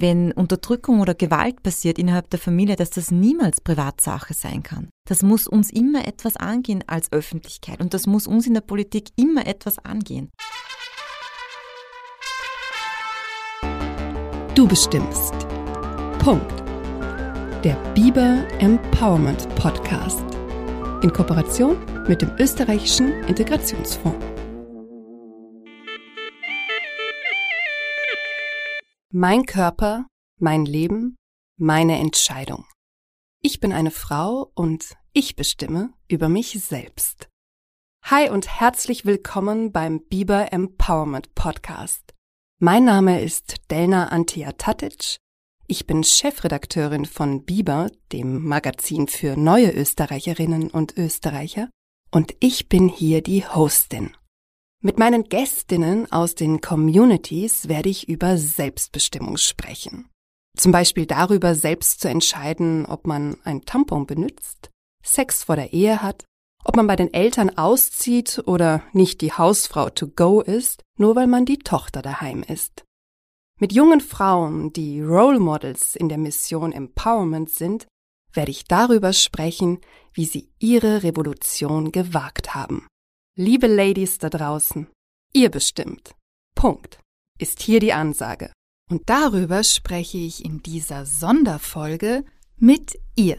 wenn Unterdrückung oder Gewalt passiert innerhalb der Familie, dass das niemals Privatsache sein kann. Das muss uns immer etwas angehen als Öffentlichkeit und das muss uns in der Politik immer etwas angehen. Du bestimmst. Punkt. Der Biber Empowerment Podcast. In Kooperation mit dem österreichischen Integrationsfonds. Mein Körper, mein Leben, meine Entscheidung. Ich bin eine Frau und ich bestimme über mich selbst. Hi und herzlich willkommen beim Biber Empowerment Podcast. Mein Name ist Delna Antia Tatic. Ich bin Chefredakteurin von Biber, dem Magazin für neue Österreicherinnen und Österreicher, und ich bin hier die Hostin. Mit meinen Gästinnen aus den Communities werde ich über Selbstbestimmung sprechen. Zum Beispiel darüber, selbst zu entscheiden, ob man ein Tampon benutzt, Sex vor der Ehe hat, ob man bei den Eltern auszieht oder nicht die Hausfrau to go ist, nur weil man die Tochter daheim ist. Mit jungen Frauen, die Role Models in der Mission Empowerment sind, werde ich darüber sprechen, wie sie ihre Revolution gewagt haben. Liebe Ladies da draußen, ihr bestimmt. Punkt. Ist hier die Ansage. Und darüber spreche ich in dieser Sonderfolge mit ihr,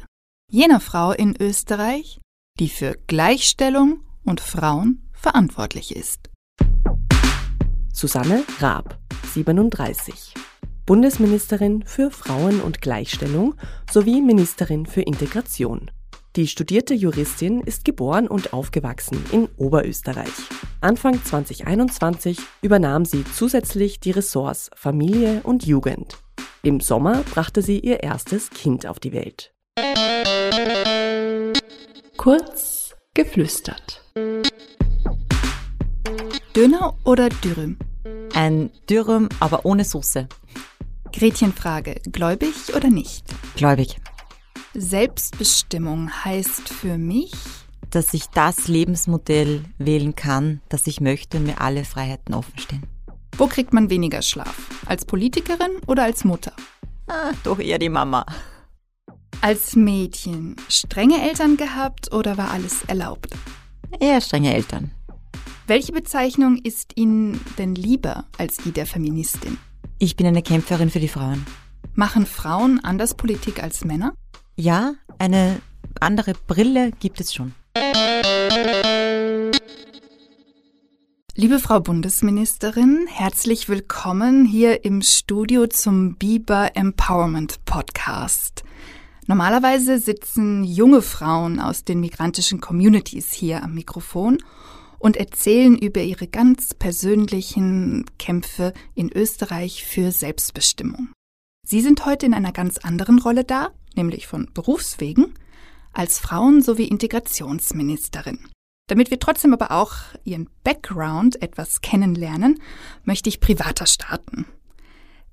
jener Frau in Österreich, die für Gleichstellung und Frauen verantwortlich ist. Susanne Raab, 37. Bundesministerin für Frauen und Gleichstellung sowie Ministerin für Integration. Die studierte Juristin ist geboren und aufgewachsen in Oberösterreich. Anfang 2021 übernahm sie zusätzlich die Ressorts Familie und Jugend. Im Sommer brachte sie ihr erstes Kind auf die Welt. Kurz geflüstert. Döner oder Dürüm? Ein Dürüm, aber ohne Soße. Gretchenfrage, gläubig oder nicht? Gläubig. Selbstbestimmung heißt für mich, dass ich das Lebensmodell wählen kann, das ich möchte und mir alle Freiheiten offenstehen. Wo kriegt man weniger Schlaf? Als Politikerin oder als Mutter? Ah, doch eher die Mama. Als Mädchen strenge Eltern gehabt oder war alles erlaubt? Eher strenge Eltern. Welche Bezeichnung ist Ihnen denn lieber als die der Feministin? Ich bin eine Kämpferin für die Frauen. Machen Frauen anders Politik als Männer? Ja, eine andere Brille gibt es schon. Liebe Frau Bundesministerin, herzlich willkommen hier im Studio zum Biber Empowerment Podcast. Normalerweise sitzen junge Frauen aus den migrantischen Communities hier am Mikrofon und erzählen über ihre ganz persönlichen Kämpfe in Österreich für Selbstbestimmung. Sie sind heute in einer ganz anderen Rolle da, nämlich von Berufswegen, als Frauen- sowie Integrationsministerin. Damit wir trotzdem aber auch ihren Background etwas kennenlernen, möchte ich privater starten.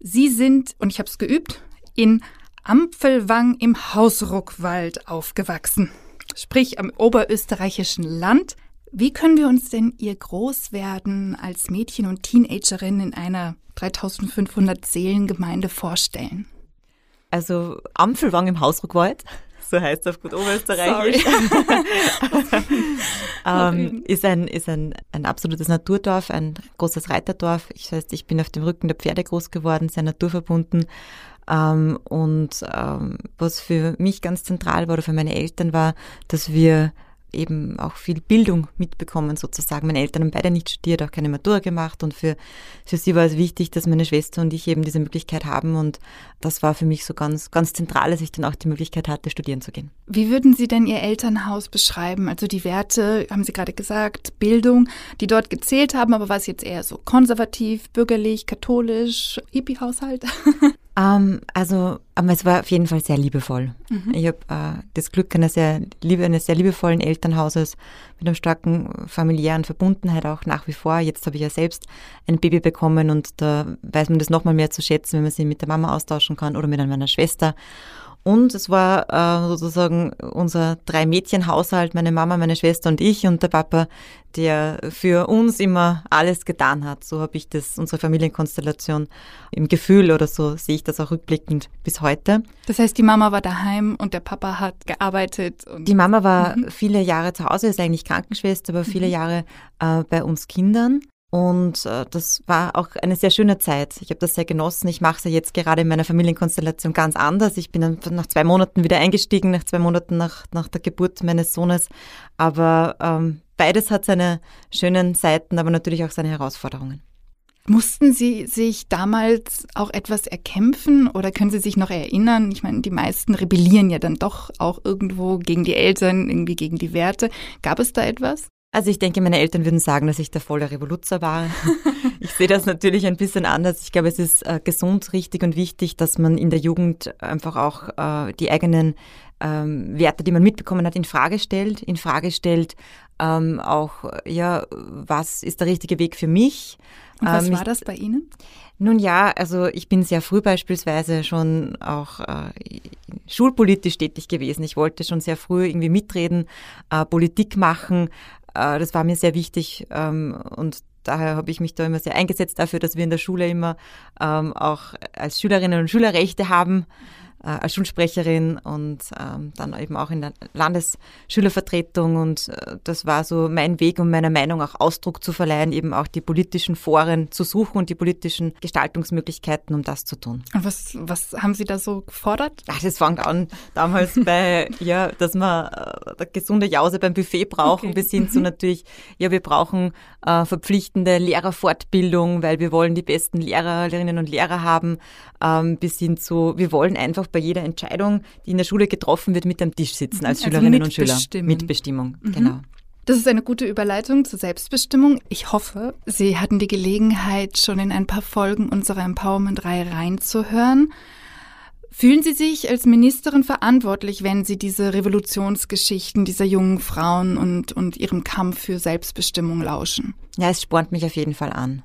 Sie sind, und ich habe es geübt, in Ampfelwang im Hausruckwald aufgewachsen, sprich am oberösterreichischen Land. Wie können wir uns denn Ihr Großwerden als Mädchen und Teenagerin in einer 3500 Seelengemeinde vorstellen? Also Ampfelwang im Hausruckwald, so heißt es auf gut Oberösterreichisch, ähm, ist, ein, ist ein, ein absolutes Naturdorf, ein großes Reiterdorf. Ich heißt, ich bin auf dem Rücken der Pferde groß geworden, sehr naturverbunden. Ähm, und ähm, was für mich ganz zentral war oder für meine Eltern war, dass wir eben auch viel Bildung mitbekommen sozusagen. Meine Eltern haben beide nicht studiert, auch keine Matura gemacht und für, für sie war es wichtig, dass meine Schwester und ich eben diese Möglichkeit haben und das war für mich so ganz, ganz zentral, dass ich dann auch die Möglichkeit hatte, studieren zu gehen. Wie würden Sie denn Ihr Elternhaus beschreiben? Also die Werte, haben Sie gerade gesagt, Bildung, die dort gezählt haben, aber war es jetzt eher so konservativ, bürgerlich, katholisch, Hippie-Haushalt? Ähm, also, aber es war auf jeden Fall sehr liebevoll. Mhm. Ich habe äh, das Glück einer sehr, liebe, eines sehr liebevollen Elternhauses mit einer starken familiären Verbundenheit auch nach wie vor. Jetzt habe ich ja selbst ein Baby bekommen und da weiß man das nochmal mehr zu schätzen, wenn man sich mit der Mama austauschen kann oder mit meiner Schwester. Und es war äh, sozusagen unser Drei-Mädchen-Haushalt, meine Mama, meine Schwester und ich und der Papa, der für uns immer alles getan hat. So habe ich das, unsere Familienkonstellation im Gefühl oder so sehe ich das auch rückblickend bis heute. Das heißt, die Mama war daheim und der Papa hat gearbeitet. die Mama war mhm. viele Jahre zu Hause, ist eigentlich Krankenschwester, aber viele mhm. Jahre äh, bei uns Kindern. Und äh, das war auch eine sehr schöne Zeit. Ich habe das sehr genossen. Ich mache es ja jetzt gerade in meiner Familienkonstellation ganz anders. Ich bin dann nach zwei Monaten wieder eingestiegen, nach zwei Monaten nach, nach der Geburt meines Sohnes. Aber ähm, beides hat seine schönen Seiten, aber natürlich auch seine Herausforderungen. Mussten Sie sich damals auch etwas erkämpfen oder können Sie sich noch erinnern? Ich meine, die meisten rebellieren ja dann doch auch irgendwo gegen die Eltern, irgendwie gegen die Werte. Gab es da etwas? Also ich denke, meine Eltern würden sagen, dass ich der volle Revoluzer war. ich sehe das natürlich ein bisschen anders. Ich glaube, es ist äh, gesund, richtig und wichtig, dass man in der Jugend einfach auch äh, die eigenen ähm, Werte, die man mitbekommen hat, in Frage stellt. In Frage stellt ähm, auch, ja, was ist der richtige Weg für mich? Und was ähm, war das bei Ihnen? Nun ja, also ich bin sehr früh beispielsweise schon auch äh, schulpolitisch tätig gewesen. Ich wollte schon sehr früh irgendwie mitreden, äh, Politik machen, äh, das war mir sehr wichtig ähm, und daher habe ich mich da immer sehr eingesetzt dafür, dass wir in der Schule immer ähm, auch als Schülerinnen und Schüler Rechte haben äh, als Schulsprecherin und ähm, dann eben auch in der Landesschülervertretung. Und äh, das war so mein Weg, um meiner Meinung auch Ausdruck zu verleihen, eben auch die politischen Foren zu suchen und die politischen Gestaltungsmöglichkeiten, um das zu tun. Und was, was haben Sie da so gefordert? Ach, das fängt an damals bei, ja, dass man äh, gesunde Jause beim Buffet brauchen, okay. bis hin zu mhm. natürlich, ja, wir brauchen äh, verpflichtende Lehrerfortbildung, weil wir wollen die besten Lehrerinnen und Lehrer haben, ähm, bis hin zu, wir wollen einfach bei jeder Entscheidung, die in der Schule getroffen wird, mit am Tisch sitzen als also Schülerinnen und Schüler. Mitbestimmung, mhm. genau. Das ist eine gute Überleitung zur Selbstbestimmung. Ich hoffe, Sie hatten die Gelegenheit, schon in ein paar Folgen unserer Empowerment-Reihe reinzuhören. Fühlen Sie sich als Ministerin verantwortlich, wenn Sie diese Revolutionsgeschichten dieser jungen Frauen und, und ihrem Kampf für Selbstbestimmung lauschen? Ja, es spornt mich auf jeden Fall an.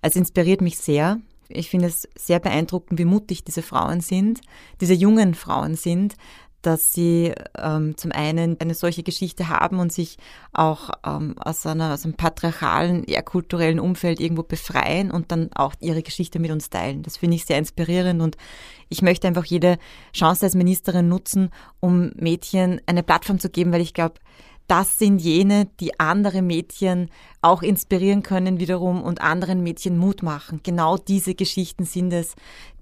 Es inspiriert mich sehr, ich finde es sehr beeindruckend, wie mutig diese Frauen sind, diese jungen Frauen sind, dass sie ähm, zum einen eine solche Geschichte haben und sich auch ähm, aus, einer, aus einem patriarchalen, eher kulturellen Umfeld irgendwo befreien und dann auch ihre Geschichte mit uns teilen. Das finde ich sehr inspirierend und ich möchte einfach jede Chance als Ministerin nutzen, um Mädchen eine Plattform zu geben, weil ich glaube, das sind jene, die andere Mädchen auch inspirieren können wiederum und anderen Mädchen Mut machen. Genau diese Geschichten sind es,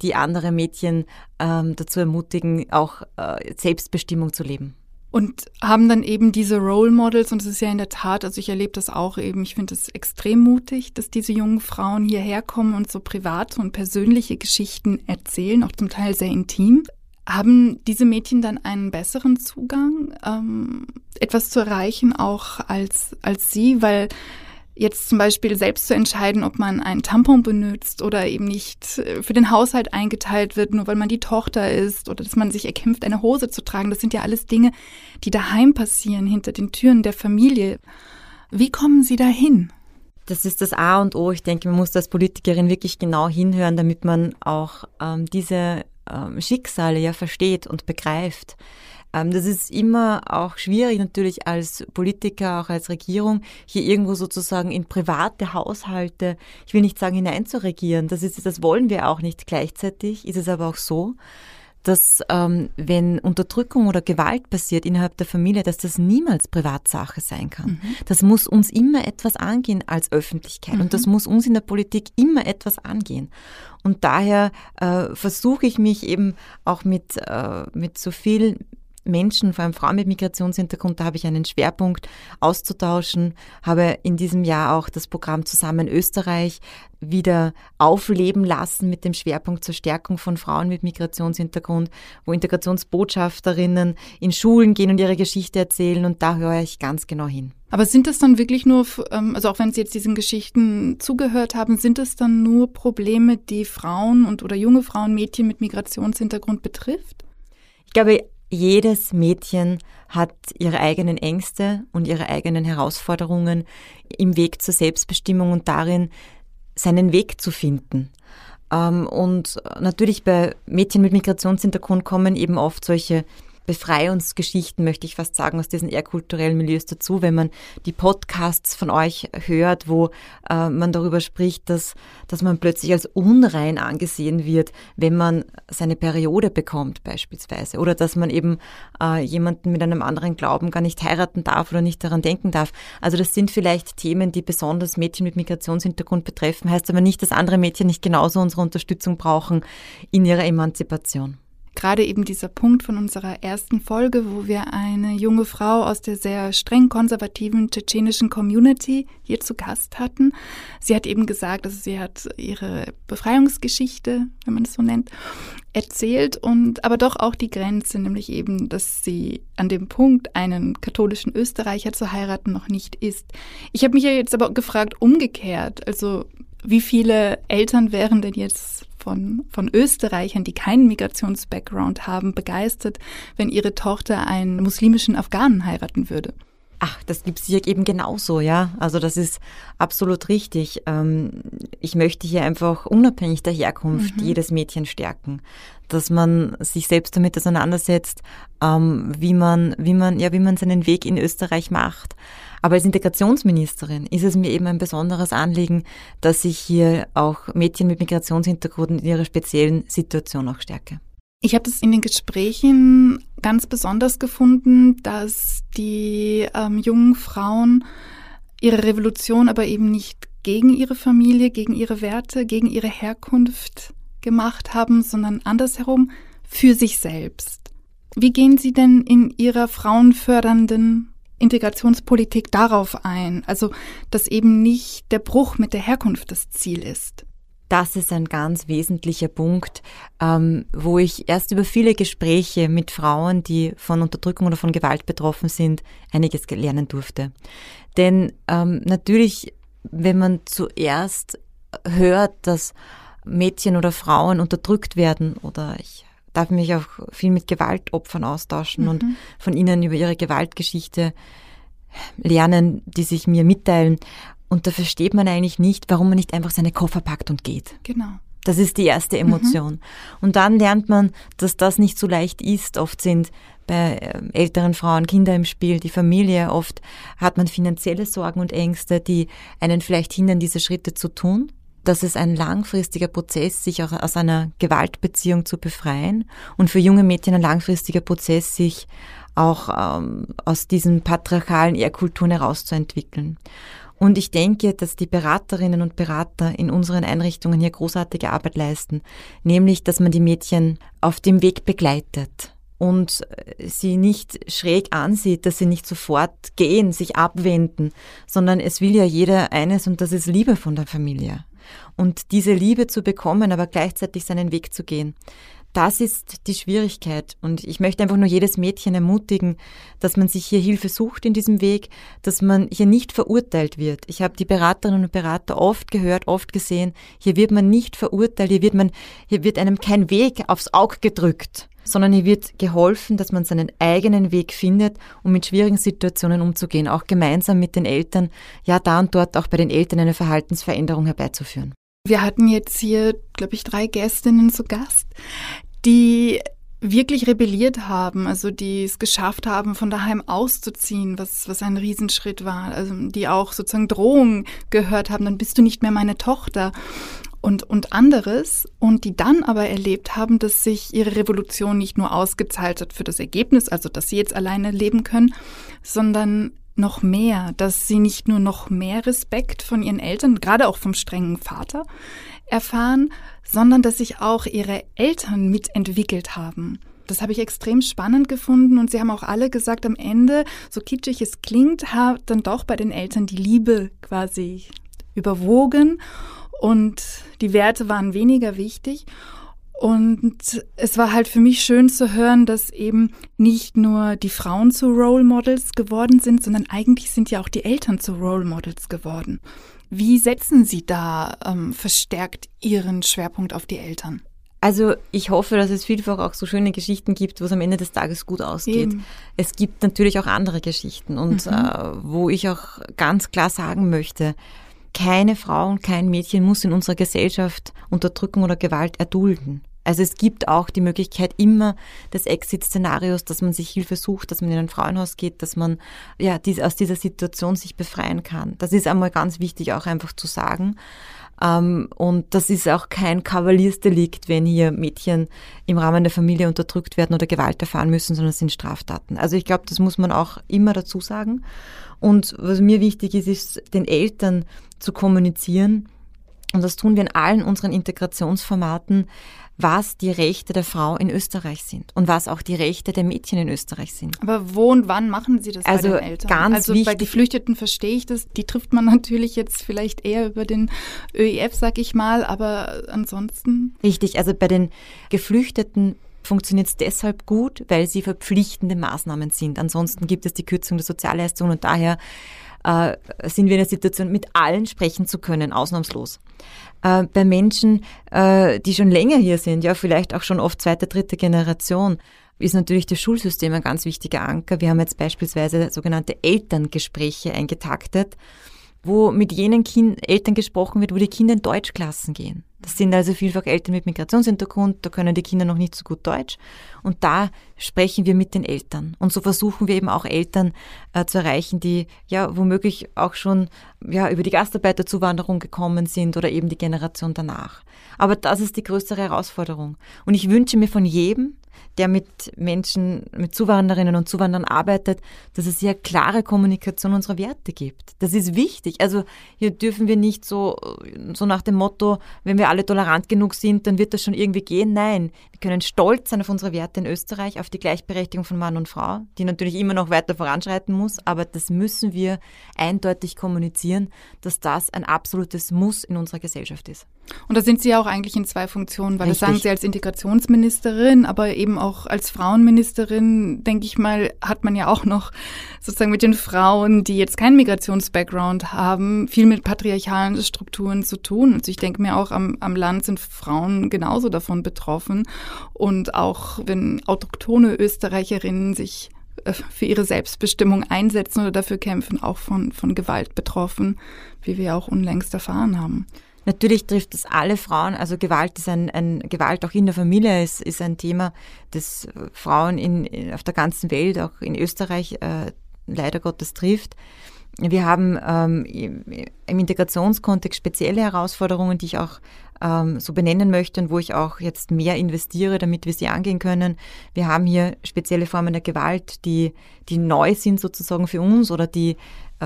die andere Mädchen ähm, dazu ermutigen, auch äh, Selbstbestimmung zu leben. Und haben dann eben diese Role Models, und es ist ja in der Tat, also ich erlebe das auch eben, ich finde es extrem mutig, dass diese jungen Frauen hierher kommen und so private und persönliche Geschichten erzählen, auch zum Teil sehr intim. Haben diese Mädchen dann einen besseren Zugang, ähm, etwas zu erreichen, auch als, als Sie? Weil jetzt zum Beispiel selbst zu entscheiden, ob man einen Tampon benutzt oder eben nicht äh, für den Haushalt eingeteilt wird, nur weil man die Tochter ist oder dass man sich erkämpft, eine Hose zu tragen, das sind ja alles Dinge, die daheim passieren, hinter den Türen der Familie. Wie kommen Sie dahin? Das ist das A und O. Ich denke, man muss als Politikerin wirklich genau hinhören, damit man auch ähm, diese ähm, Schicksale ja versteht und begreift. Ähm, das ist immer auch schwierig natürlich als Politiker, auch als Regierung, hier irgendwo sozusagen in private Haushalte, ich will nicht sagen hineinzuregieren, das ist, das wollen wir auch nicht. Gleichzeitig ist es aber auch so, dass ähm, wenn Unterdrückung oder Gewalt passiert innerhalb der Familie, dass das niemals Privatsache sein kann. Mhm. Das muss uns immer etwas angehen als Öffentlichkeit mhm. und das mhm. muss uns in der Politik immer etwas angehen. Und daher äh, versuche ich mich eben auch mit, äh, mit so viel Menschen, vor allem Frauen mit Migrationshintergrund, da habe ich einen Schwerpunkt auszutauschen, habe in diesem Jahr auch das Programm Zusammen Österreich wieder aufleben lassen mit dem Schwerpunkt zur Stärkung von Frauen mit Migrationshintergrund, wo Integrationsbotschafterinnen in Schulen gehen und ihre Geschichte erzählen und da höre ich ganz genau hin. Aber sind das dann wirklich nur, ähm, also auch wenn Sie jetzt diesen Geschichten zugehört haben, sind es dann nur Probleme, die Frauen und oder junge Frauen, Mädchen mit Migrationshintergrund betrifft? Ich glaube, jedes Mädchen hat ihre eigenen Ängste und ihre eigenen Herausforderungen im Weg zur Selbstbestimmung und darin, seinen Weg zu finden. Ähm, und natürlich bei Mädchen mit Migrationshintergrund kommen eben oft solche Befreiungsgeschichten, möchte ich fast sagen, aus diesen eher kulturellen Milieus dazu, wenn man die Podcasts von euch hört, wo äh, man darüber spricht, dass, dass man plötzlich als unrein angesehen wird, wenn man seine Periode bekommt beispielsweise. Oder dass man eben äh, jemanden mit einem anderen Glauben gar nicht heiraten darf oder nicht daran denken darf. Also das sind vielleicht Themen, die besonders Mädchen mit Migrationshintergrund betreffen, heißt aber nicht, dass andere Mädchen nicht genauso unsere Unterstützung brauchen in ihrer Emanzipation gerade eben dieser Punkt von unserer ersten Folge, wo wir eine junge Frau aus der sehr streng konservativen tschetschenischen Community hier zu Gast hatten. Sie hat eben gesagt, also sie hat ihre Befreiungsgeschichte, wenn man es so nennt, erzählt und aber doch auch die Grenze, nämlich eben, dass sie an dem Punkt, einen katholischen Österreicher zu heiraten, noch nicht ist. Ich habe mich ja jetzt aber gefragt, umgekehrt, also wie viele Eltern wären denn jetzt von, von Österreichern, die keinen Migrations-Background haben, begeistert, wenn ihre Tochter einen muslimischen Afghanen heiraten würde. Ach, das gibt's hier eben genauso, ja. Also das ist absolut richtig. Ähm, ich möchte hier einfach unabhängig der Herkunft mhm. jedes Mädchen stärken, dass man sich selbst damit auseinandersetzt, ähm, wie man, wie man, ja, wie man seinen Weg in Österreich macht. Aber als Integrationsministerin ist es mir eben ein besonderes Anliegen, dass ich hier auch Mädchen mit Migrationshintergrund in ihrer speziellen Situation auch stärke. Ich habe das in den Gesprächen ganz besonders gefunden, dass die ähm, jungen Frauen ihre Revolution aber eben nicht gegen ihre Familie, gegen ihre Werte, gegen ihre Herkunft gemacht haben, sondern andersherum für sich selbst. Wie gehen Sie denn in Ihrer frauenfördernden Integrationspolitik darauf ein? Also, dass eben nicht der Bruch mit der Herkunft das Ziel ist. Das ist ein ganz wesentlicher Punkt, ähm, wo ich erst über viele Gespräche mit Frauen, die von Unterdrückung oder von Gewalt betroffen sind, einiges lernen durfte. Denn ähm, natürlich, wenn man zuerst hört, dass Mädchen oder Frauen unterdrückt werden oder ich darf mich auch viel mit Gewaltopfern austauschen mhm. und von ihnen über ihre Gewaltgeschichte lernen, die sich mir mitteilen. Und da versteht man eigentlich nicht, warum man nicht einfach seine Koffer packt und geht. Genau. Das ist die erste mhm. Emotion. Mhm. Und dann lernt man, dass das nicht so leicht ist. Oft sind bei ähm, älteren Frauen Kinder im Spiel, die Familie. Oft hat man finanzielle Sorgen und Ängste, die einen vielleicht hindern, diese Schritte zu tun dass es ein langfristiger Prozess, sich auch aus einer Gewaltbeziehung zu befreien und für junge Mädchen ein langfristiger Prozess, sich auch ähm, aus diesen patriarchalen Ehrkulturen herauszuentwickeln. Und ich denke, dass die Beraterinnen und Berater in unseren Einrichtungen hier großartige Arbeit leisten, nämlich, dass man die Mädchen auf dem Weg begleitet und sie nicht schräg ansieht, dass sie nicht sofort gehen, sich abwenden, sondern es will ja jeder eines und das ist Liebe von der Familie und diese Liebe zu bekommen, aber gleichzeitig seinen Weg zu gehen. Das ist die Schwierigkeit. Und ich möchte einfach nur jedes Mädchen ermutigen, dass man sich hier Hilfe sucht in diesem Weg, dass man hier nicht verurteilt wird. Ich habe die Beraterinnen und Berater oft gehört, oft gesehen. Hier wird man nicht verurteilt, hier wird man, hier wird einem kein Weg aufs Auge gedrückt, sondern hier wird geholfen, dass man seinen eigenen Weg findet, um mit schwierigen Situationen umzugehen, auch gemeinsam mit den Eltern, ja, da und dort auch bei den Eltern eine Verhaltensveränderung herbeizuführen. Wir hatten jetzt hier, glaube ich, drei Gästinnen zu Gast, die wirklich rebelliert haben, also die es geschafft haben, von daheim auszuziehen, was, was ein Riesenschritt war, also die auch sozusagen Drohungen gehört haben, dann bist du nicht mehr meine Tochter und, und anderes und die dann aber erlebt haben, dass sich ihre Revolution nicht nur ausgezahlt hat für das Ergebnis, also dass sie jetzt alleine leben können, sondern noch mehr, dass sie nicht nur noch mehr Respekt von ihren Eltern, gerade auch vom strengen Vater, erfahren, sondern dass sich auch ihre Eltern mitentwickelt haben. Das habe ich extrem spannend gefunden und sie haben auch alle gesagt, am Ende, so kitschig es klingt, hat dann doch bei den Eltern die Liebe quasi überwogen und die Werte waren weniger wichtig. Und es war halt für mich schön zu hören, dass eben nicht nur die Frauen zu Role Models geworden sind, sondern eigentlich sind ja auch die Eltern zu Role Models geworden. Wie setzen Sie da ähm, verstärkt Ihren Schwerpunkt auf die Eltern? Also ich hoffe, dass es vielfach auch so schöne Geschichten gibt, wo es am Ende des Tages gut ausgeht. Eben. Es gibt natürlich auch andere Geschichten und mhm. äh, wo ich auch ganz klar sagen möchte, keine Frau und kein Mädchen muss in unserer Gesellschaft Unterdrückung oder Gewalt erdulden. Also es gibt auch die Möglichkeit immer des Exit-Szenarios, dass man sich Hilfe sucht, dass man in ein Frauenhaus geht, dass man ja dies, aus dieser Situation sich befreien kann. Das ist einmal ganz wichtig auch einfach zu sagen. Ähm, und das ist auch kein Kavaliersdelikt, wenn hier Mädchen im Rahmen der Familie unterdrückt werden oder Gewalt erfahren müssen, sondern es sind Straftaten. Also ich glaube, das muss man auch immer dazu sagen. Und was mir wichtig ist, ist den Eltern zu kommunizieren, und das tun wir in allen unseren Integrationsformaten, was die Rechte der Frau in Österreich sind und was auch die Rechte der Mädchen in Österreich sind. Aber wo und wann machen Sie das also bei den Eltern? Ganz also wichtig. bei Geflüchteten verstehe ich das. Die trifft man natürlich jetzt vielleicht eher über den ÖIF, sag ich mal, aber ansonsten. Richtig, also bei den Geflüchteten funktioniert es deshalb gut, weil sie verpflichtende Maßnahmen sind. Ansonsten gibt es die Kürzung der Sozialleistungen und daher äh, sind wir in der Situation, mit allen sprechen zu können, ausnahmslos. Äh, bei Menschen, äh, die schon länger hier sind, ja vielleicht auch schon oft zweite, dritte Generation, ist natürlich das Schulsystem ein ganz wichtiger Anker. Wir haben jetzt beispielsweise sogenannte Elterngespräche eingetaktet wo mit jenen kind Eltern gesprochen wird, wo die Kinder in Deutschklassen gehen. Das sind also vielfach Eltern mit Migrationshintergrund, da können die Kinder noch nicht so gut Deutsch. Und da sprechen wir mit den Eltern. Und so versuchen wir eben auch Eltern äh, zu erreichen, die ja womöglich auch schon ja, über die Gastarbeiterzuwanderung gekommen sind oder eben die Generation danach. Aber das ist die größere Herausforderung. Und ich wünsche mir von jedem, der mit Menschen, mit Zuwanderinnen und Zuwanderern arbeitet, dass es hier klare Kommunikation unserer Werte gibt. Das ist wichtig. Also hier dürfen wir nicht so, so nach dem Motto, wenn wir alle tolerant genug sind, dann wird das schon irgendwie gehen. Nein, wir können stolz sein auf unsere Werte in Österreich, auf die Gleichberechtigung von Mann und Frau, die natürlich immer noch weiter voranschreiten muss, aber das müssen wir eindeutig kommunizieren, dass das ein absolutes Muss in unserer Gesellschaft ist. Und da sind Sie ja auch eigentlich in zwei Funktionen, weil Richtig. das sagen Sie als Integrationsministerin, aber eben auch als Frauenministerin, denke ich mal, hat man ja auch noch sozusagen mit den Frauen, die jetzt keinen Migrationsbackground haben, viel mit patriarchalen Strukturen zu tun. Also ich denke mir auch, am, am Land sind Frauen genauso davon betroffen. Und auch wenn autochtone Österreicherinnen sich äh, für ihre Selbstbestimmung einsetzen oder dafür kämpfen, auch von, von Gewalt betroffen, wie wir auch unlängst erfahren haben. Natürlich trifft es alle Frauen. Also Gewalt ist ein, ein Gewalt auch in der Familie ist, ist ein Thema, das Frauen in, auf der ganzen Welt, auch in Österreich, äh, leider Gottes trifft. Wir haben ähm, im Integrationskontext spezielle Herausforderungen, die ich auch ähm, so benennen möchte und wo ich auch jetzt mehr investiere, damit wir sie angehen können. Wir haben hier spezielle Formen der Gewalt, die, die neu sind sozusagen für uns oder die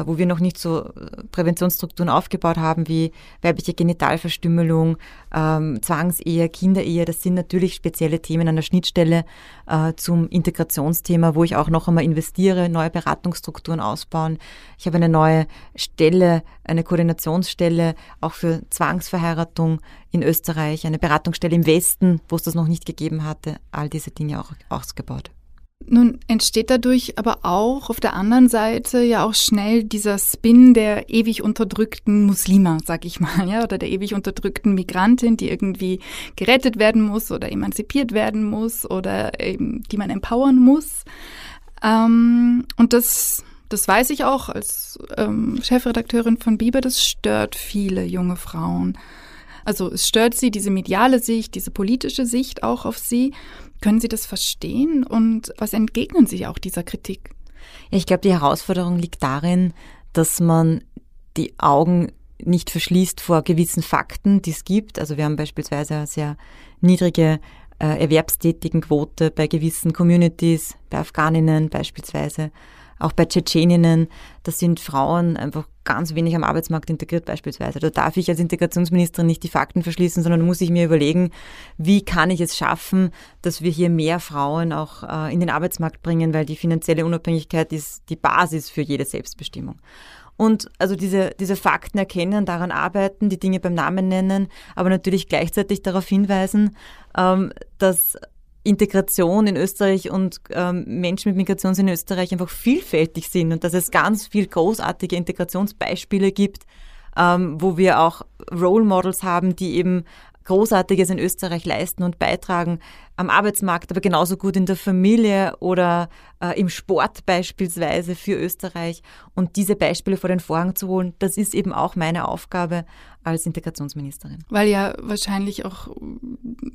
wo wir noch nicht so äh, Präventionsstrukturen aufgebaut haben wie weibliche Genitalverstümmelung, ähm, Zwangsehe, Kinderehe. Das sind natürlich spezielle Themen an der Schnittstelle äh, zum Integrationsthema, wo ich auch noch einmal investiere, neue Beratungsstrukturen ausbauen. Ich habe eine neue Stelle, eine Koordinationsstelle auch für Zwangsverheiratung in Österreich, eine Beratungsstelle im Westen, wo es das noch nicht gegeben hatte. All diese Dinge auch ausgebaut. Nun entsteht dadurch aber auch auf der anderen Seite ja auch schnell dieser Spin der ewig unterdrückten Muslima, sag ich mal, ja, oder der ewig unterdrückten Migrantin, die irgendwie gerettet werden muss oder emanzipiert werden muss oder eben, die man empowern muss. Ähm, und das, das weiß ich auch als ähm, Chefredakteurin von Biber, das stört viele junge Frauen. Also es stört sie, diese mediale Sicht, diese politische Sicht auch auf sie. Können Sie das verstehen und was entgegnen Sie auch dieser Kritik? Ich glaube, die Herausforderung liegt darin, dass man die Augen nicht verschließt vor gewissen Fakten, die es gibt. Also wir haben beispielsweise eine sehr niedrige äh, Erwerbstätigenquote bei gewissen Communities, bei Afghaninnen beispielsweise auch bei Tschetscheninnen, da sind Frauen einfach ganz wenig am Arbeitsmarkt integriert beispielsweise. Da darf ich als Integrationsministerin nicht die Fakten verschließen, sondern muss ich mir überlegen, wie kann ich es schaffen, dass wir hier mehr Frauen auch äh, in den Arbeitsmarkt bringen, weil die finanzielle Unabhängigkeit ist die Basis für jede Selbstbestimmung. Und also diese, diese Fakten erkennen, daran arbeiten, die Dinge beim Namen nennen, aber natürlich gleichzeitig darauf hinweisen, ähm, dass Integration in Österreich und ähm, Menschen mit Migration in Österreich einfach vielfältig sind und dass es ganz viel großartige Integrationsbeispiele gibt, ähm, wo wir auch Role Models haben, die eben Großartiges in Österreich leisten und beitragen am Arbeitsmarkt, aber genauso gut in der Familie oder äh, im Sport beispielsweise für Österreich. Und diese Beispiele vor den Vorhang zu holen, das ist eben auch meine Aufgabe als Integrationsministerin. Weil ja wahrscheinlich auch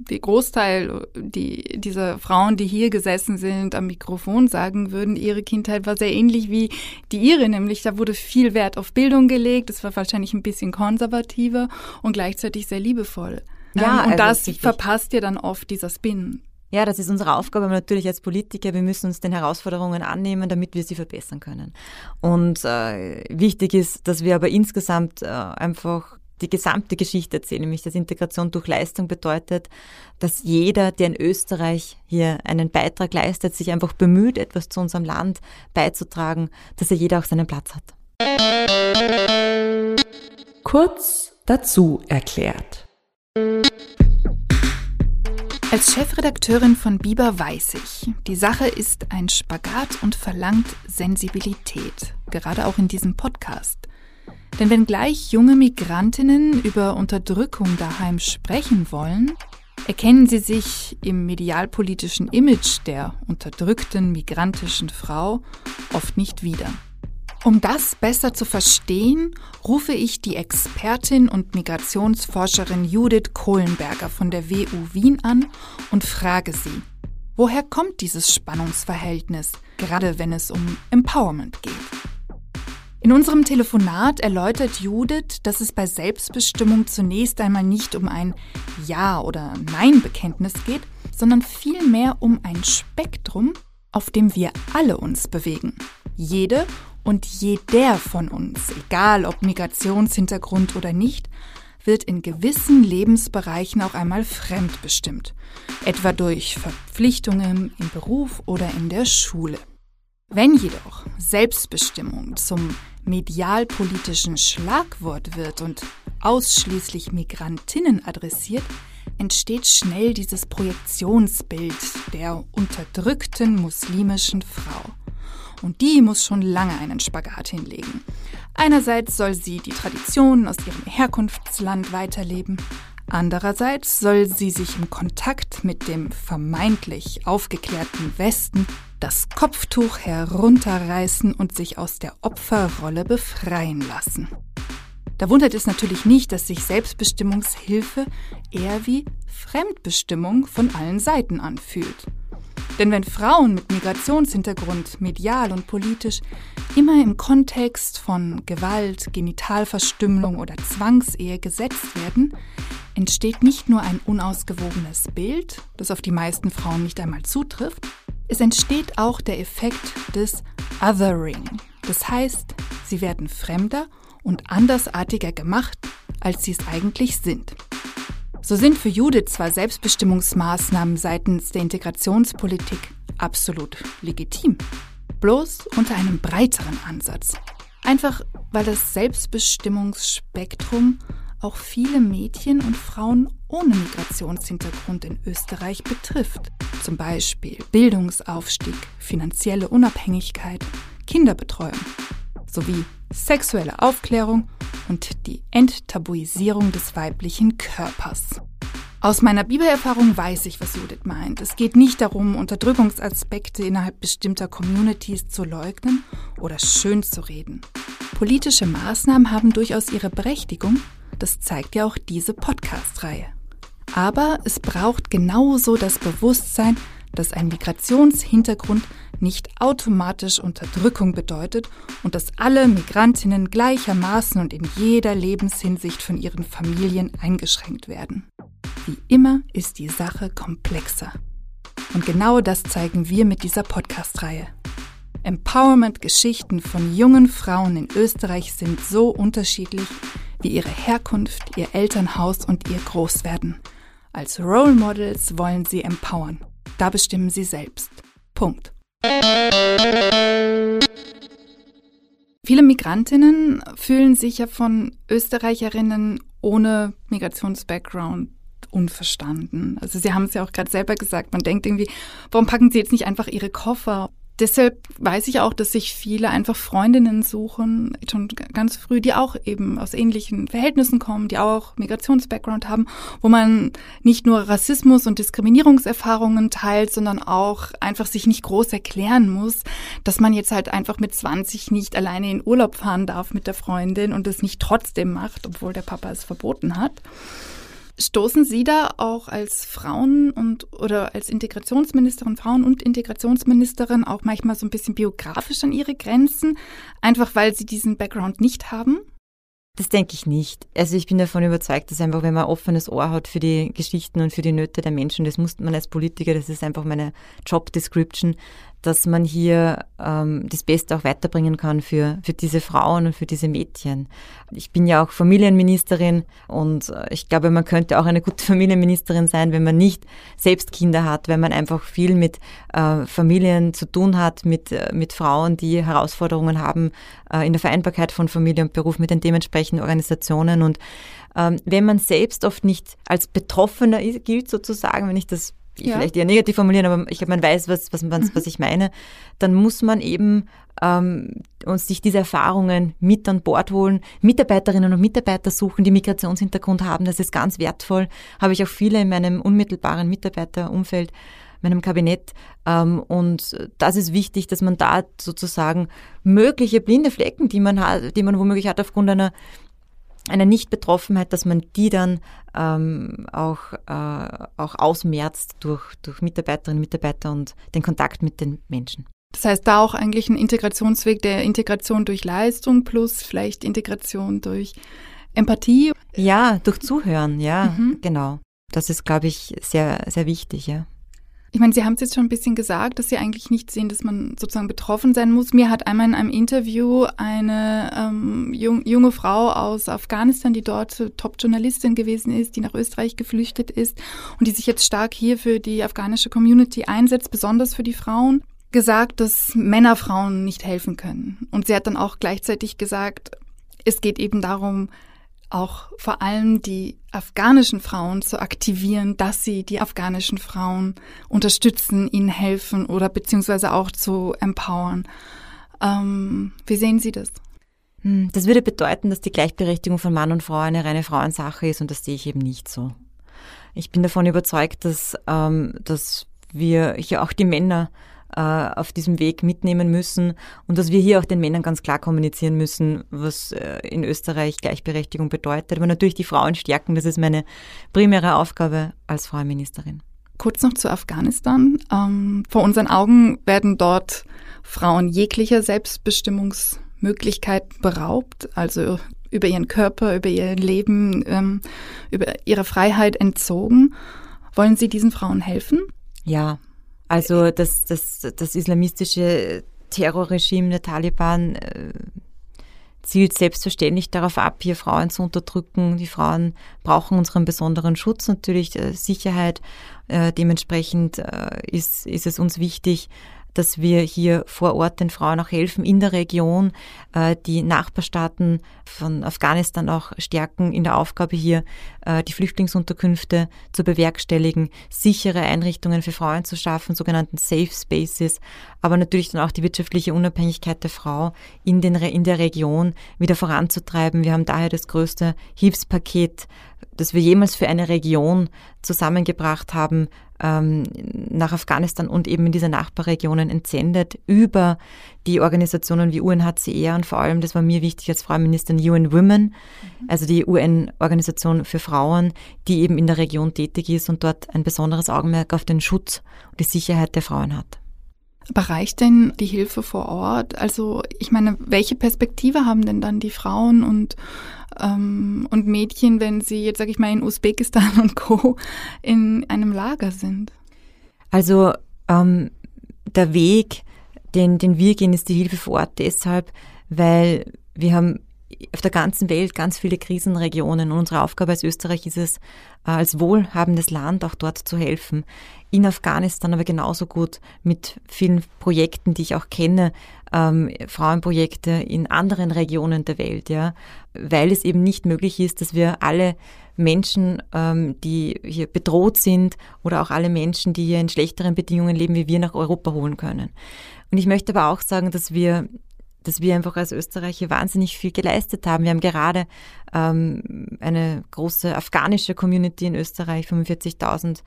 die Großteil die, dieser Frauen, die hier gesessen sind, am Mikrofon sagen würden, ihre Kindheit war sehr ähnlich wie die ihre, nämlich da wurde viel Wert auf Bildung gelegt, es war wahrscheinlich ein bisschen konservativer und gleichzeitig sehr liebevoll. Ja, ähm, und also das verpasst ja dann oft dieser Spin. Ja, das ist unsere Aufgabe natürlich als Politiker. Wir müssen uns den Herausforderungen annehmen, damit wir sie verbessern können. Und äh, wichtig ist, dass wir aber insgesamt äh, einfach die gesamte Geschichte erzählen, nämlich dass Integration durch Leistung bedeutet, dass jeder, der in Österreich hier einen Beitrag leistet, sich einfach bemüht, etwas zu unserem Land beizutragen, dass er jeder auch seinen Platz hat. Kurz dazu erklärt. Als Chefredakteurin von Biber weiß ich, die Sache ist ein Spagat und verlangt Sensibilität, gerade auch in diesem Podcast. Denn wenn gleich junge Migrantinnen über Unterdrückung daheim sprechen wollen, erkennen sie sich im medialpolitischen Image der unterdrückten migrantischen Frau oft nicht wieder. Um das besser zu verstehen, rufe ich die Expertin und Migrationsforscherin Judith Kohlenberger von der WU Wien an und frage sie, woher kommt dieses Spannungsverhältnis, gerade wenn es um Empowerment geht? In unserem Telefonat erläutert Judith, dass es bei Selbstbestimmung zunächst einmal nicht um ein Ja- oder Nein-Bekenntnis geht, sondern vielmehr um ein Spektrum, auf dem wir alle uns bewegen. Jede und jeder von uns, egal ob Migrationshintergrund oder nicht, wird in gewissen Lebensbereichen auch einmal fremdbestimmt, etwa durch Verpflichtungen im Beruf oder in der Schule. Wenn jedoch Selbstbestimmung zum medialpolitischen Schlagwort wird und ausschließlich Migrantinnen adressiert, entsteht schnell dieses Projektionsbild der unterdrückten muslimischen Frau. Und die muss schon lange einen Spagat hinlegen. Einerseits soll sie die Traditionen aus ihrem Herkunftsland weiterleben, andererseits soll sie sich im Kontakt mit dem vermeintlich aufgeklärten Westen das Kopftuch herunterreißen und sich aus der Opferrolle befreien lassen. Da wundert es natürlich nicht, dass sich Selbstbestimmungshilfe eher wie Fremdbestimmung von allen Seiten anfühlt. Denn wenn Frauen mit Migrationshintergrund medial und politisch immer im Kontext von Gewalt, Genitalverstümmelung oder Zwangsehe gesetzt werden, entsteht nicht nur ein unausgewogenes Bild, das auf die meisten Frauen nicht einmal zutrifft, es entsteht auch der Effekt des Othering. Das heißt, sie werden fremder und andersartiger gemacht, als sie es eigentlich sind. So sind für Judith zwar Selbstbestimmungsmaßnahmen seitens der Integrationspolitik absolut legitim, bloß unter einem breiteren Ansatz. Einfach weil das Selbstbestimmungsspektrum auch viele Mädchen und Frauen ohne Migrationshintergrund in Österreich betrifft. Zum Beispiel Bildungsaufstieg, finanzielle Unabhängigkeit, Kinderbetreuung sowie sexuelle Aufklärung und die Enttabuisierung des weiblichen Körpers. Aus meiner Bibelerfahrung weiß ich, was Judith meint. Es geht nicht darum, Unterdrückungsaspekte innerhalb bestimmter Communities zu leugnen oder schön zu reden. Politische Maßnahmen haben durchaus ihre Berechtigung, das zeigt ja auch diese Podcast-Reihe. Aber es braucht genauso das Bewusstsein, dass ein Migrationshintergrund nicht automatisch Unterdrückung bedeutet und dass alle Migrantinnen gleichermaßen und in jeder Lebenshinsicht von ihren Familien eingeschränkt werden. Wie immer ist die Sache komplexer. Und genau das zeigen wir mit dieser Podcast-Reihe. Empowerment-Geschichten von jungen Frauen in Österreich sind so unterschiedlich wie ihre Herkunft, ihr Elternhaus und ihr Großwerden. Als Role Models wollen sie empowern. Da bestimmen sie selbst. Punkt. Viele Migrantinnen fühlen sich ja von Österreicherinnen ohne Migrationsbackground unverstanden. Also Sie haben es ja auch gerade selber gesagt, man denkt irgendwie, warum packen Sie jetzt nicht einfach Ihre Koffer deshalb weiß ich auch, dass sich viele einfach Freundinnen suchen, schon ganz früh, die auch eben aus ähnlichen Verhältnissen kommen, die auch Migrationsbackground haben, wo man nicht nur Rassismus und Diskriminierungserfahrungen teilt, sondern auch einfach sich nicht groß erklären muss, dass man jetzt halt einfach mit 20 nicht alleine in Urlaub fahren darf mit der Freundin und es nicht trotzdem macht, obwohl der Papa es verboten hat. Stoßen Sie da auch als Frauen und oder als Integrationsministerin, Frauen- und Integrationsministerin auch manchmal so ein bisschen biografisch an Ihre Grenzen, einfach weil Sie diesen Background nicht haben? Das denke ich nicht. Also ich bin davon überzeugt, dass einfach, wenn man ein offenes Ohr hat für die Geschichten und für die Nöte der Menschen, das muss man als Politiker, das ist einfach meine Job Description, dass man hier ähm, das Beste auch weiterbringen kann für, für diese Frauen und für diese Mädchen. Ich bin ja auch Familienministerin und äh, ich glaube, man könnte auch eine gute Familienministerin sein, wenn man nicht selbst Kinder hat, wenn man einfach viel mit äh, Familien zu tun hat, mit, äh, mit Frauen, die Herausforderungen haben äh, in der Vereinbarkeit von Familie und Beruf mit den dementsprechenden Organisationen. Und ähm, wenn man selbst oft nicht als Betroffener gilt, sozusagen, wenn ich das ja. vielleicht eher negativ formulieren, aber ich glaube, man weiß, was, was, was, was ich meine, dann muss man eben ähm, uns sich diese Erfahrungen mit an Bord holen, Mitarbeiterinnen und Mitarbeiter suchen, die Migrationshintergrund haben. Das ist ganz wertvoll. Habe ich auch viele in meinem unmittelbaren Mitarbeiterumfeld, meinem Kabinett. Ähm, und das ist wichtig, dass man da sozusagen mögliche blinde Flecken, die man hat, die man womöglich hat aufgrund einer einer Nichtbetroffenheit, dass man die dann ähm, auch, äh, auch ausmerzt durch, durch Mitarbeiterinnen und Mitarbeiter und den Kontakt mit den Menschen. Das heißt, da auch eigentlich ein Integrationsweg der Integration durch Leistung plus vielleicht Integration durch Empathie. Ja, durch Zuhören, ja, mhm. genau. Das ist, glaube ich, sehr, sehr wichtig, ja. Ich meine, Sie haben es jetzt schon ein bisschen gesagt, dass Sie eigentlich nicht sehen, dass man sozusagen betroffen sein muss. Mir hat einmal in einem Interview eine ähm, jung, junge Frau aus Afghanistan, die dort Top-Journalistin gewesen ist, die nach Österreich geflüchtet ist und die sich jetzt stark hier für die afghanische Community einsetzt, besonders für die Frauen, gesagt, dass Männer Frauen nicht helfen können. Und sie hat dann auch gleichzeitig gesagt, es geht eben darum, auch vor allem die afghanischen Frauen zu aktivieren, dass sie die afghanischen Frauen unterstützen, ihnen helfen oder beziehungsweise auch zu empowern. Ähm, wie sehen Sie das? Hm, das würde bedeuten, dass die Gleichberechtigung von Mann und Frau eine reine Frauensache ist und das sehe ich eben nicht so. Ich bin davon überzeugt, dass, ähm, dass wir hier auch die Männer äh, auf diesem Weg mitnehmen müssen und dass wir hier auch den Männern ganz klar kommunizieren müssen, was äh, in Österreich Gleichberechtigung bedeutet. Aber natürlich die Frauen stärken, das ist meine primäre Aufgabe als Frauenministerin. Kurz noch zu Afghanistan. Ähm, vor unseren Augen werden dort Frauen jeglicher Selbstbestimmungsmöglichkeit beraubt, also über ihren Körper, über ihr Leben, ähm, über ihre Freiheit entzogen. Wollen Sie diesen Frauen helfen? Ja, also das, das, das islamistische Terrorregime der Taliban äh, zielt selbstverständlich darauf ab, hier Frauen zu unterdrücken. Die Frauen brauchen unseren besonderen Schutz, natürlich äh, Sicherheit. Äh, dementsprechend ist, ist es uns wichtig, dass wir hier vor Ort den Frauen auch helfen in der Region, äh, die Nachbarstaaten von Afghanistan auch stärken in der Aufgabe hier, äh, die Flüchtlingsunterkünfte zu bewerkstelligen, sichere Einrichtungen für Frauen zu schaffen, sogenannten Safe Spaces, aber natürlich dann auch die wirtschaftliche Unabhängigkeit der Frau in, den, in der Region wieder voranzutreiben. Wir haben daher das größte Hilfspaket das wir jemals für eine Region zusammengebracht haben, ähm, nach Afghanistan und eben in diese Nachbarregionen entsendet, über die Organisationen wie UNHCR und vor allem, das war mir wichtig als Frau Ministerin, UN Women, mhm. also die UN-Organisation für Frauen, die eben in der Region tätig ist und dort ein besonderes Augenmerk auf den Schutz und die Sicherheit der Frauen hat. Aber reicht denn die Hilfe vor Ort? Also ich meine, welche Perspektive haben denn dann die Frauen und ähm, und Mädchen, wenn sie jetzt, sage ich mal, in Usbekistan und Co. in einem Lager sind? Also ähm, der Weg, den, den wir gehen, ist die Hilfe vor Ort deshalb, weil wir haben auf der ganzen Welt ganz viele Krisenregionen und unsere Aufgabe als Österreich ist es, äh, als wohlhabendes Land auch dort zu helfen. In Afghanistan aber genauso gut mit vielen Projekten, die ich auch kenne, ähm, Frauenprojekte in anderen Regionen der Welt, ja, weil es eben nicht möglich ist, dass wir alle Menschen, ähm, die hier bedroht sind oder auch alle Menschen, die hier in schlechteren Bedingungen leben, wie wir nach Europa holen können. Und ich möchte aber auch sagen, dass wir dass wir einfach als Österreicher wahnsinnig viel geleistet haben. Wir haben gerade ähm, eine große afghanische Community in Österreich, 45.000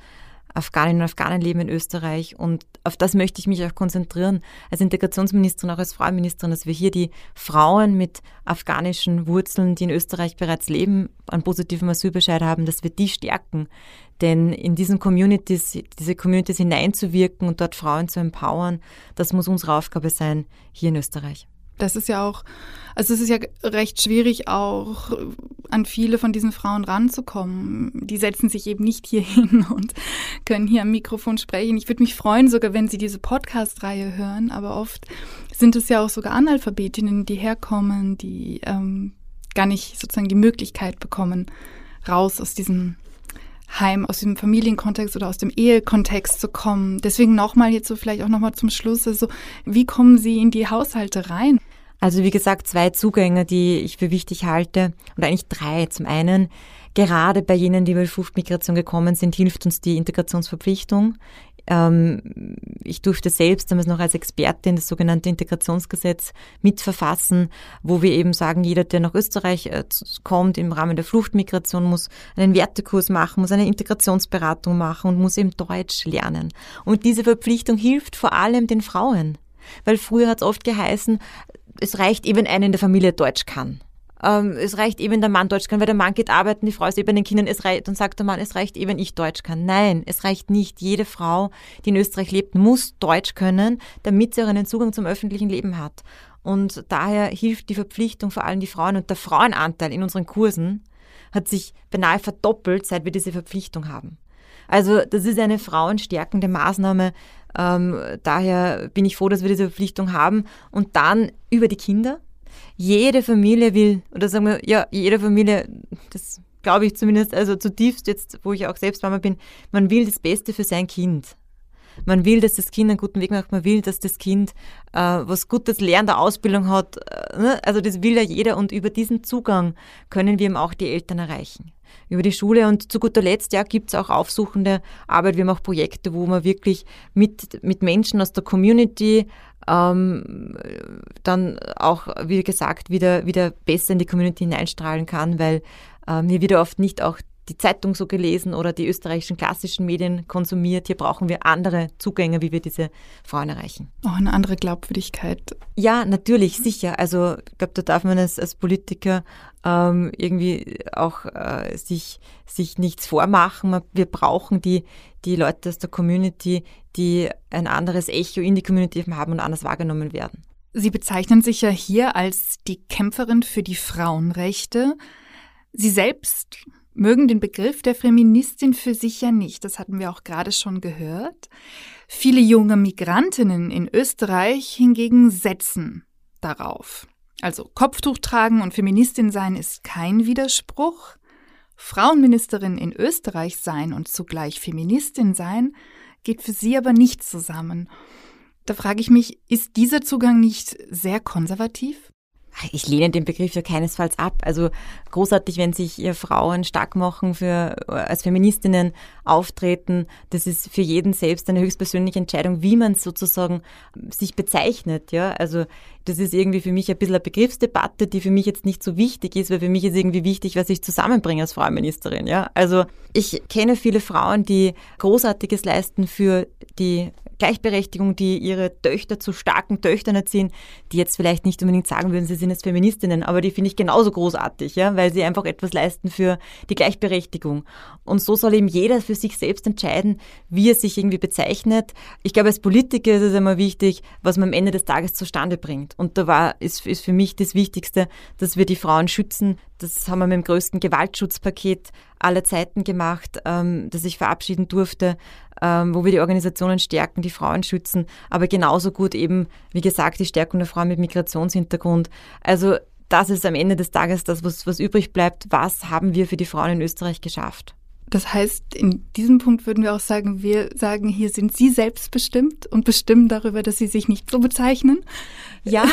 Afghaninnen und Afghanen leben in Österreich und auf das möchte ich mich auch konzentrieren als Integrationsministerin, auch als Frauenministerin, dass wir hier die Frauen mit afghanischen Wurzeln, die in Österreich bereits leben, einen positiven Asylbescheid haben, dass wir die stärken. Denn in diesen Communities, diese Communities hineinzuwirken und dort Frauen zu empowern, das muss unsere Aufgabe sein hier in Österreich. Das ist ja auch, also es ist ja recht schwierig auch an viele von diesen Frauen ranzukommen. Die setzen sich eben nicht hier hin und können hier am Mikrofon sprechen. Ich würde mich freuen, sogar wenn sie diese Podcast-Reihe hören, aber oft sind es ja auch sogar Analphabetinnen, die herkommen, die ähm, gar nicht sozusagen die Möglichkeit bekommen, raus aus diesem Heim, aus dem Familienkontext oder aus dem Ehekontext zu kommen. Deswegen nochmal jetzt so vielleicht auch nochmal zum Schluss, also wie kommen Sie in die Haushalte rein? Also wie gesagt, zwei Zugänge, die ich für wichtig halte, und eigentlich drei. Zum einen, gerade bei jenen, die über Fluchtmigration gekommen sind, hilft uns die Integrationsverpflichtung. Ähm, ich durfte selbst damals noch als Expertin das sogenannte Integrationsgesetz mitverfassen, wo wir eben sagen, jeder, der nach Österreich äh, kommt im Rahmen der Fluchtmigration, muss einen Wertekurs machen, muss eine Integrationsberatung machen und muss eben Deutsch lernen. Und diese Verpflichtung hilft vor allem den Frauen. Weil früher hat es oft geheißen, es reicht eben, einer in der Familie Deutsch kann. Ähm, es reicht eben, der Mann Deutsch kann, weil der Mann geht arbeiten, die Frau ist eben den Kindern, es reicht, dann sagt der Mann, es reicht eben, ich Deutsch kann. Nein, es reicht nicht. Jede Frau, die in Österreich lebt, muss Deutsch können, damit sie auch einen Zugang zum öffentlichen Leben hat. Und daher hilft die Verpflichtung vor allem die Frauen und der Frauenanteil in unseren Kursen hat sich beinahe verdoppelt, seit wir diese Verpflichtung haben. Also das ist eine frauenstärkende Maßnahme. Ähm, daher bin ich froh, dass wir diese Verpflichtung haben. Und dann über die Kinder. Jede Familie will, oder sagen wir, ja, jede Familie, das glaube ich zumindest, also zutiefst jetzt, wo ich auch selbst Mama bin, man will das Beste für sein Kind. Man will, dass das Kind einen guten Weg macht, man will, dass das Kind äh, was Gutes lernt, der Ausbildung hat. Äh, ne? Also das will ja jeder und über diesen Zugang können wir eben auch die Eltern erreichen über die Schule. Und zu guter Letzt ja, gibt es auch aufsuchende Arbeit. Wir haben auch Projekte, wo man wirklich mit, mit Menschen aus der Community ähm, dann auch, wie gesagt, wieder, wieder besser in die Community hineinstrahlen kann, weil ähm, hier wieder oft nicht auch die Zeitung so gelesen oder die österreichischen klassischen Medien konsumiert. Hier brauchen wir andere Zugänge, wie wir diese Frauen erreichen. Auch eine andere Glaubwürdigkeit. Ja, natürlich, sicher. Also ich glaube, da darf man als, als Politiker ähm, irgendwie auch äh, sich, sich nichts vormachen. Wir brauchen die, die Leute aus der Community, die ein anderes Echo in die Community haben und anders wahrgenommen werden. Sie bezeichnen sich ja hier als die Kämpferin für die Frauenrechte. Sie selbst mögen den Begriff der Feministin für sich ja nicht, das hatten wir auch gerade schon gehört. Viele junge Migrantinnen in Österreich hingegen setzen darauf. Also Kopftuch tragen und Feministin sein ist kein Widerspruch. Frauenministerin in Österreich sein und zugleich Feministin sein geht für sie aber nicht zusammen. Da frage ich mich, ist dieser Zugang nicht sehr konservativ? Ich lehne den Begriff ja keinesfalls ab. Also großartig, wenn sich ihr Frauen stark machen, für, als Feministinnen auftreten. Das ist für jeden selbst eine höchstpersönliche Entscheidung, wie man sozusagen sich bezeichnet. Ja, also das ist irgendwie für mich ein bisschen eine Begriffsdebatte, die für mich jetzt nicht so wichtig ist, weil für mich ist irgendwie wichtig, was ich zusammenbringe als Frauenministerin. Ja, also ich kenne viele Frauen, die Großartiges leisten für die Gleichberechtigung, die ihre Töchter zu starken Töchtern erziehen, die jetzt vielleicht nicht unbedingt sagen würden, sie sind jetzt Feministinnen, aber die finde ich genauso großartig, ja, weil sie einfach etwas leisten für die Gleichberechtigung. Und so soll eben jeder für sich selbst entscheiden, wie er sich irgendwie bezeichnet. Ich glaube, als Politiker ist es immer wichtig, was man am Ende des Tages zustande bringt. Und da war, ist, ist für mich das Wichtigste, dass wir die Frauen schützen. Das haben wir mit dem größten Gewaltschutzpaket aller Zeiten gemacht, ähm, das ich verabschieden durfte, ähm, wo wir die Organisationen stärken, die Frauen schützen, aber genauso gut eben, wie gesagt, die Stärkung der Frauen mit Migrationshintergrund. Also das ist am Ende des Tages das, was, was übrig bleibt. Was haben wir für die Frauen in Österreich geschafft? Das heißt, in diesem Punkt würden wir auch sagen, wir sagen, hier sind Sie selbstbestimmt und bestimmen darüber, dass Sie sich nicht so bezeichnen. Ja,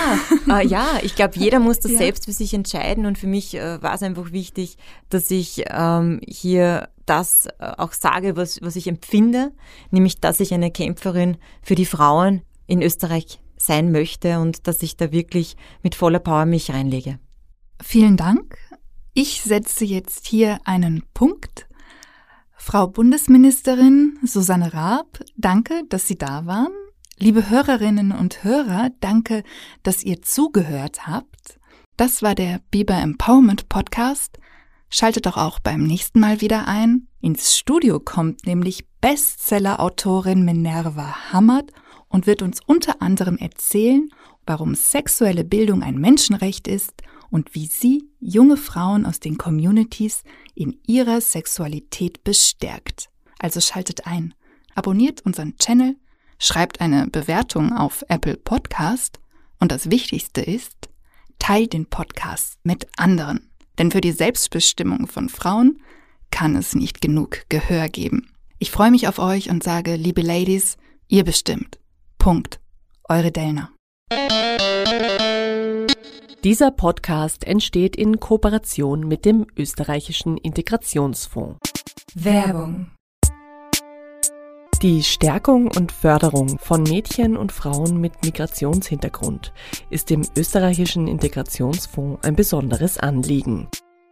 äh, ja, ich glaube, jeder muss das ja. selbst für sich entscheiden und für mich äh, war es einfach wichtig, dass ich ähm, hier das äh, auch sage, was, was ich empfinde, nämlich, dass ich eine Kämpferin für die Frauen in Österreich sein möchte und dass ich da wirklich mit voller Power mich reinlege. Vielen Dank. Ich setze jetzt hier einen Punkt Frau Bundesministerin Susanne Raab, danke, dass Sie da waren. Liebe Hörerinnen und Hörer, danke, dass ihr zugehört habt. Das war der Biber Empowerment Podcast. Schaltet doch auch beim nächsten Mal wieder ein. Ins Studio kommt nämlich Bestseller-Autorin Minerva Hammert und wird uns unter anderem erzählen, warum sexuelle Bildung ein Menschenrecht ist und wie sie junge Frauen aus den Communities in ihrer Sexualität bestärkt. Also schaltet ein, abonniert unseren Channel, schreibt eine Bewertung auf Apple Podcast und das Wichtigste ist, teilt den Podcast mit anderen. Denn für die Selbstbestimmung von Frauen kann es nicht genug Gehör geben. Ich freue mich auf euch und sage, liebe Ladies, ihr bestimmt. Punkt. Eure Delner. Dieser Podcast entsteht in Kooperation mit dem österreichischen Integrationsfonds. Werbung. Die Stärkung und Förderung von Mädchen und Frauen mit Migrationshintergrund ist dem österreichischen Integrationsfonds ein besonderes Anliegen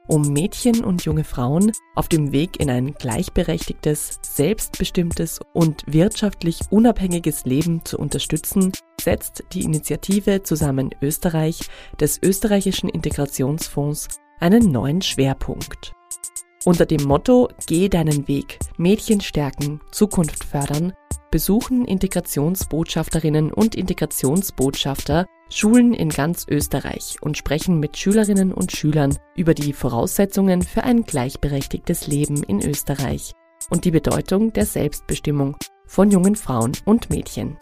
um Mädchen und junge Frauen auf dem Weg in ein gleichberechtigtes, selbstbestimmtes und wirtschaftlich unabhängiges Leben zu unterstützen, setzt die Initiative Zusammen Österreich des österreichischen Integrationsfonds einen neuen Schwerpunkt. Unter dem Motto Geh deinen Weg, Mädchen stärken, Zukunft fördern besuchen Integrationsbotschafterinnen und Integrationsbotschafter Schulen in ganz Österreich und sprechen mit Schülerinnen und Schülern über die Voraussetzungen für ein gleichberechtigtes Leben in Österreich und die Bedeutung der Selbstbestimmung von jungen Frauen und Mädchen.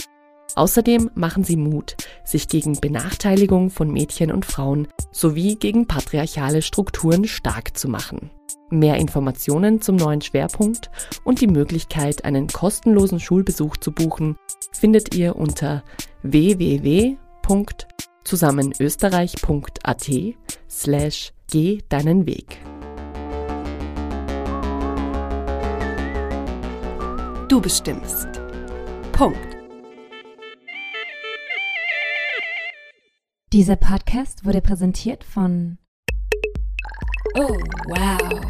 Außerdem machen sie Mut, sich gegen Benachteiligung von Mädchen und Frauen sowie gegen patriarchale Strukturen stark zu machen. Mehr Informationen zum neuen Schwerpunkt und die Möglichkeit, einen kostenlosen Schulbesuch zu buchen, findet ihr unter www.zusammenösterreich.at slash geh deinen Weg. Du bestimmst. Punkt. Dieser Podcast wurde präsentiert von Oh, wow.